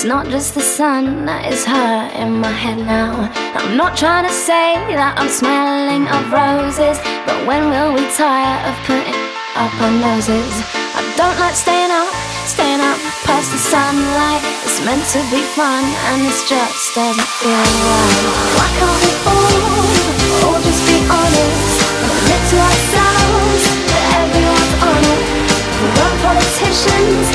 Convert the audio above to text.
It's not just the sun that is hurting my head now. I'm not trying to say that I'm smelling of roses, but when will we tire of putting up our noses? I don't like staying up, staying up past the sunlight. It's meant to be fun, and this just doesn't feel right. Why can't we all, all just be honest? Admit to ourselves that everyone's on it. We're politicians,